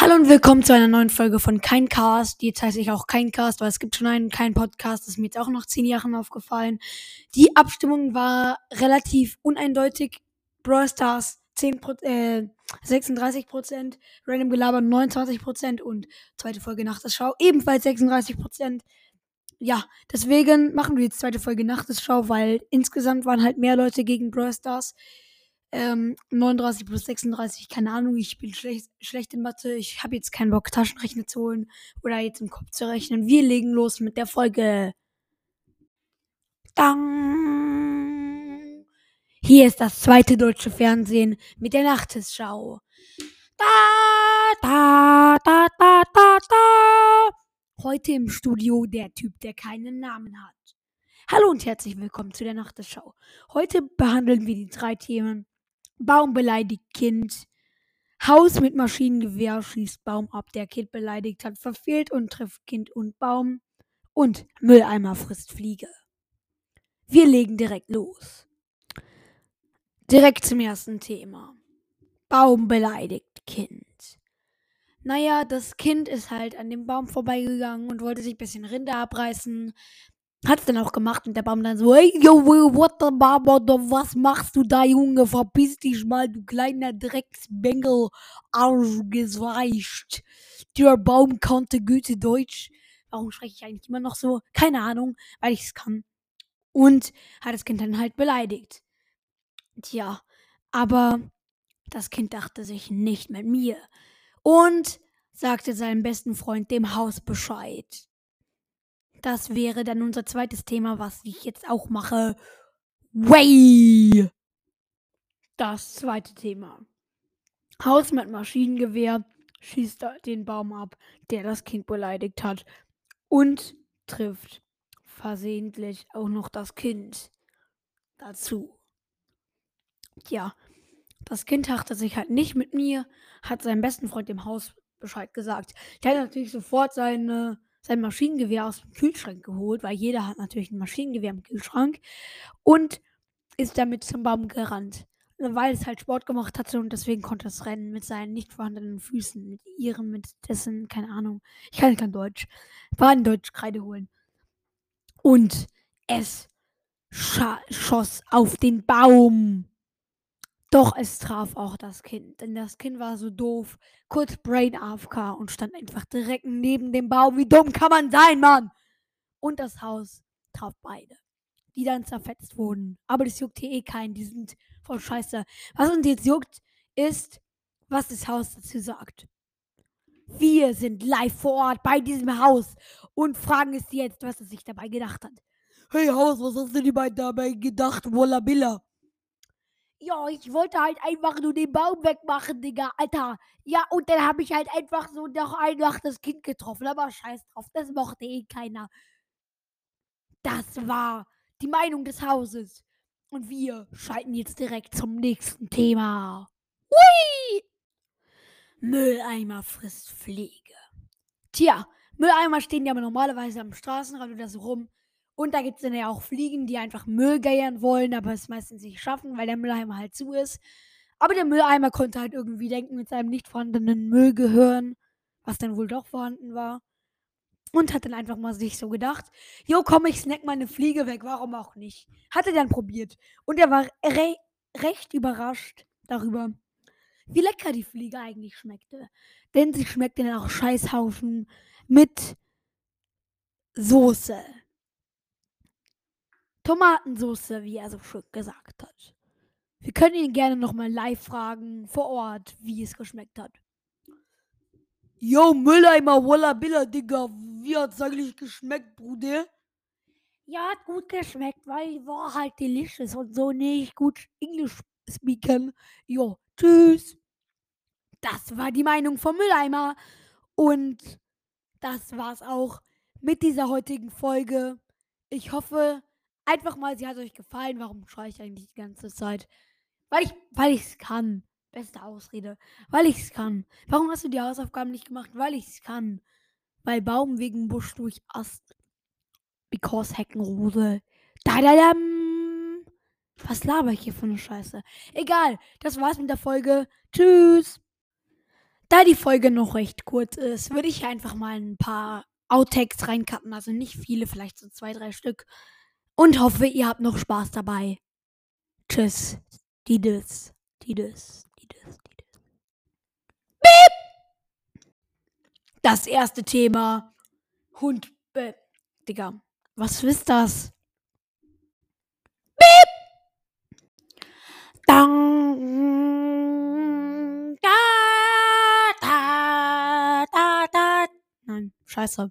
Hallo und willkommen zu einer neuen Folge von Kein Cast. Jetzt heiße ich auch Kein Cast, weil es gibt schon einen Kein Podcast. Das ist mir jetzt auch nach zehn Jahren aufgefallen. Die Abstimmung war relativ uneindeutig. Brawl Stars 10 äh, 36 Prozent, Random Gelaber 29 Prozent und zweite Folge Nachtesschau ebenfalls 36 Prozent. Ja, deswegen machen wir jetzt zweite Folge Nachtesschau, weil insgesamt waren halt mehr Leute gegen Brawl Stars. Ähm, 39 plus 36, keine Ahnung, ich bin schlecht, schlecht in Mathe. Ich habe jetzt keinen Bock, Taschenrechner zu holen oder jetzt im Kopf zu rechnen. Wir legen los mit der Folge. Dang. Hier ist das zweite deutsche Fernsehen mit der Nachtesschau. Da, da, da, da, da, da. Heute im Studio der Typ, der keinen Namen hat. Hallo und herzlich willkommen zu der Nachtesschau. Heute behandeln wir die drei Themen Baum beleidigt Kind. Haus mit Maschinengewehr schießt Baum ab, der Kind beleidigt hat, verfehlt und trifft Kind und Baum. Und Mülleimer frisst Fliege. Wir legen direkt los. Direkt zum ersten Thema. Baum beleidigt Kind. Naja, das Kind ist halt an dem Baum vorbeigegangen und wollte sich ein bisschen Rinde abreißen. Hat's dann auch gemacht und der Baum dann so, hey, yo, what the Baba, was machst du da, Junge? Verpiss dich mal, du kleiner Drecksbengel, Arschgesweicht. Der Baum konnte gute Deutsch. Warum spreche ich eigentlich immer noch so? Keine Ahnung, weil ich es kann. Und hat das Kind dann halt beleidigt. Tja, aber das Kind dachte sich nicht mit mir. Und sagte seinem besten Freund dem Haus Bescheid. Das wäre dann unser zweites Thema, was ich jetzt auch mache. Way! Das zweite Thema. Haus mit Maschinengewehr schießt den Baum ab, der das Kind beleidigt hat. Und trifft versehentlich auch noch das Kind dazu. Ja, das Kind dachte sich halt nicht mit mir, hat seinem besten Freund im Haus Bescheid gesagt. Der hat natürlich sofort seine sein Maschinengewehr aus dem Kühlschrank geholt, weil jeder hat natürlich ein Maschinengewehr im Kühlschrank und ist damit zum Baum gerannt. Weil es halt Sport gemacht hatte und deswegen konnte es rennen mit seinen nicht vorhandenen Füßen, mit ihren, mit dessen, keine Ahnung. Ich kann kein Deutsch. War in Deutsch Kreide holen. Und es schoss auf den Baum. Doch es traf auch das Kind, denn das Kind war so doof, kurz Brain AFK und stand einfach direkt neben dem Baum. Wie dumm kann man sein, Mann? Und das Haus traf beide, die dann zerfetzt wurden. Aber das juckt hier eh keinen, die sind voll scheiße. Was uns jetzt juckt, ist, was das Haus dazu sagt. Wir sind live vor Ort bei diesem Haus und fragen es jetzt, was es sich dabei gedacht hat. Hey Haus, was hast du dir dabei gedacht, Walla Billa? Ja, ich wollte halt einfach nur den Baum wegmachen, Digga. Alter. Ja, und dann habe ich halt einfach so noch einfach das Kind getroffen. Aber scheiß drauf, das mochte eh keiner. Das war die Meinung des Hauses. Und wir schalten jetzt direkt zum nächsten Thema. Hui! Mülleimer frisst Pflege. Tja, Mülleimer stehen ja normalerweise am Straßenrand oder so rum. Und da gibt es dann ja auch Fliegen, die einfach Müll geiern wollen, aber es meistens nicht schaffen, weil der Mülleimer halt zu ist. Aber der Mülleimer konnte halt irgendwie denken, mit seinem nicht vorhandenen Müll gehören, was dann wohl doch vorhanden war. Und hat dann einfach mal sich so gedacht, jo komm, ich snack meine Fliege weg, warum auch nicht. Hat er dann probiert. Und er war re recht überrascht darüber, wie lecker die Fliege eigentlich schmeckte. Denn sie schmeckte dann auch Scheißhaufen mit Soße. Tomatensoße, wie er so schön gesagt hat. Wir können ihn gerne nochmal live fragen, vor Ort, wie es geschmeckt hat. Yo, Mülleimer, Walla Billa, Digga, wie hat's eigentlich geschmeckt, Bruder? Ja, hat gut geschmeckt, weil war halt delicious und so nicht gut Englisch speaken. Jo, tschüss. Das war die Meinung vom Mülleimer. Und das war's auch mit dieser heutigen Folge. Ich hoffe, Einfach mal, sie hat euch gefallen. Warum schreie ich eigentlich die ganze Zeit? Weil ich, weil ich es kann. Beste Ausrede. Weil ich es kann. Warum hast du die Hausaufgaben nicht gemacht? Weil ich es kann. Weil Baum wegen Busch durch Ast. Because Heckenrose. Da da dam. Was laber ich hier für eine Scheiße? Egal. Das war's mit der Folge. Tschüss. Da die Folge noch recht kurz ist, würde ich einfach mal ein paar Outtakes reincutten. Also nicht viele, vielleicht so zwei, drei Stück. Und hoffe, ihr habt noch Spaß dabei. Tschüss. Didis. Didis. Didis. Didis. Beep! Das erste Thema. Hund. Äh, Digga. Was ist das? Beep! Dang. Da, da, da, da. Nein, scheiße.